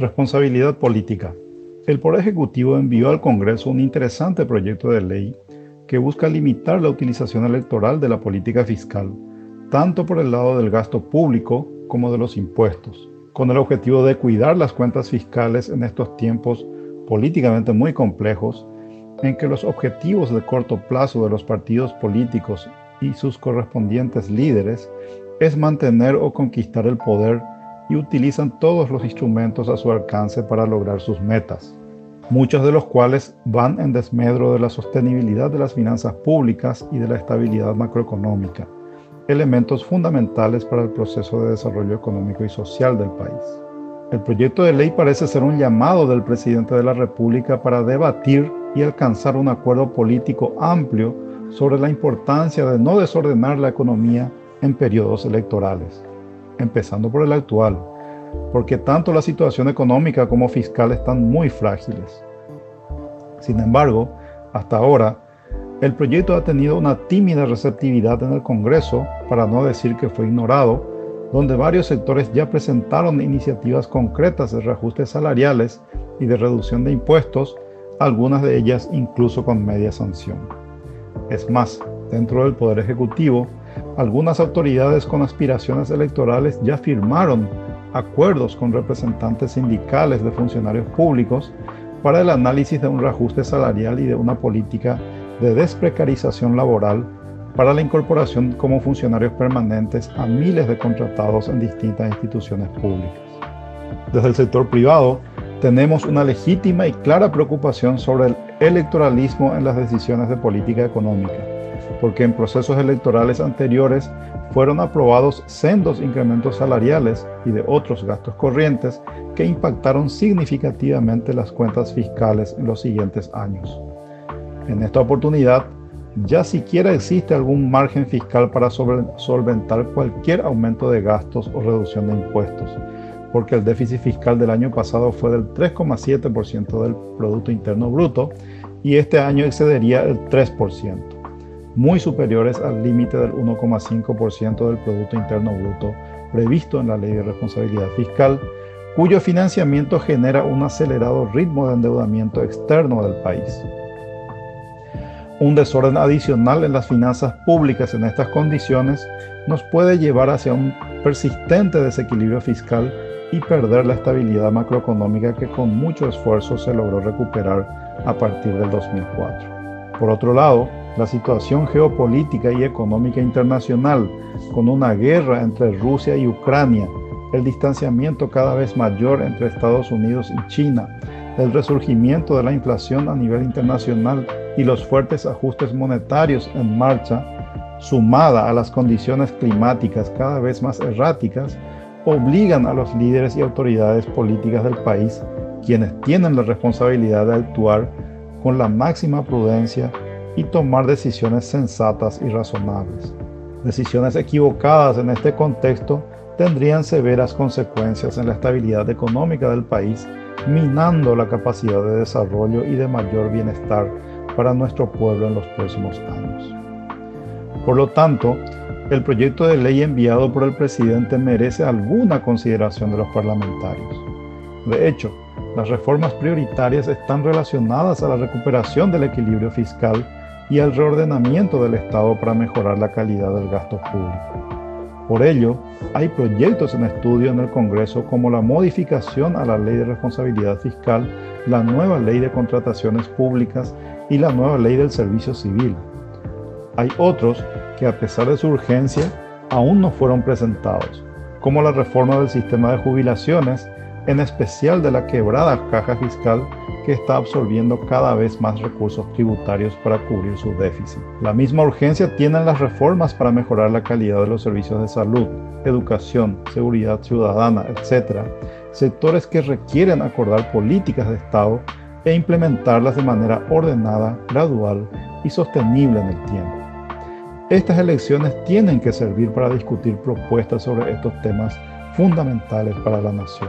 Responsabilidad política. El Poder Ejecutivo envió al Congreso un interesante proyecto de ley que busca limitar la utilización electoral de la política fiscal, tanto por el lado del gasto público como de los impuestos, con el objetivo de cuidar las cuentas fiscales en estos tiempos políticamente muy complejos, en que los objetivos de corto plazo de los partidos políticos y sus correspondientes líderes es mantener o conquistar el poder y utilizan todos los instrumentos a su alcance para lograr sus metas, muchos de los cuales van en desmedro de la sostenibilidad de las finanzas públicas y de la estabilidad macroeconómica, elementos fundamentales para el proceso de desarrollo económico y social del país. El proyecto de ley parece ser un llamado del presidente de la República para debatir y alcanzar un acuerdo político amplio sobre la importancia de no desordenar la economía en periodos electorales empezando por el actual, porque tanto la situación económica como fiscal están muy frágiles. Sin embargo, hasta ahora, el proyecto ha tenido una tímida receptividad en el Congreso, para no decir que fue ignorado, donde varios sectores ya presentaron iniciativas concretas de reajustes salariales y de reducción de impuestos, algunas de ellas incluso con media sanción. Es más, dentro del Poder Ejecutivo, algunas autoridades con aspiraciones electorales ya firmaron acuerdos con representantes sindicales de funcionarios públicos para el análisis de un reajuste salarial y de una política de desprecarización laboral para la incorporación como funcionarios permanentes a miles de contratados en distintas instituciones públicas. Desde el sector privado, tenemos una legítima y clara preocupación sobre el electoralismo en las decisiones de política económica porque en procesos electorales anteriores fueron aprobados sendos incrementos salariales y de otros gastos corrientes que impactaron significativamente las cuentas fiscales en los siguientes años. En esta oportunidad, ya siquiera existe algún margen fiscal para solventar cualquier aumento de gastos o reducción de impuestos, porque el déficit fiscal del año pasado fue del 3,7% del Producto Interno Bruto y este año excedería el 3% muy superiores al límite del 1,5% del Producto Interno Bruto previsto en la Ley de Responsabilidad Fiscal, cuyo financiamiento genera un acelerado ritmo de endeudamiento externo del país. Un desorden adicional en las finanzas públicas en estas condiciones nos puede llevar hacia un persistente desequilibrio fiscal y perder la estabilidad macroeconómica que con mucho esfuerzo se logró recuperar a partir del 2004. Por otro lado, la situación geopolítica y económica internacional, con una guerra entre Rusia y Ucrania, el distanciamiento cada vez mayor entre Estados Unidos y China, el resurgimiento de la inflación a nivel internacional y los fuertes ajustes monetarios en marcha, sumada a las condiciones climáticas cada vez más erráticas, obligan a los líderes y autoridades políticas del país, quienes tienen la responsabilidad de actuar con la máxima prudencia y tomar decisiones sensatas y razonables. Decisiones equivocadas en este contexto tendrían severas consecuencias en la estabilidad económica del país, minando la capacidad de desarrollo y de mayor bienestar para nuestro pueblo en los próximos años. Por lo tanto, el proyecto de ley enviado por el presidente merece alguna consideración de los parlamentarios. De hecho, las reformas prioritarias están relacionadas a la recuperación del equilibrio fiscal y al reordenamiento del Estado para mejorar la calidad del gasto público. Por ello, hay proyectos en estudio en el Congreso como la modificación a la Ley de Responsabilidad Fiscal, la nueva Ley de Contrataciones Públicas y la nueva Ley del Servicio Civil. Hay otros que a pesar de su urgencia aún no fueron presentados, como la reforma del sistema de jubilaciones en especial de la quebrada caja fiscal está absorbiendo cada vez más recursos tributarios para cubrir su déficit. La misma urgencia tienen las reformas para mejorar la calidad de los servicios de salud, educación, seguridad ciudadana, etc., sectores que requieren acordar políticas de Estado e implementarlas de manera ordenada, gradual y sostenible en el tiempo. Estas elecciones tienen que servir para discutir propuestas sobre estos temas fundamentales para la nación.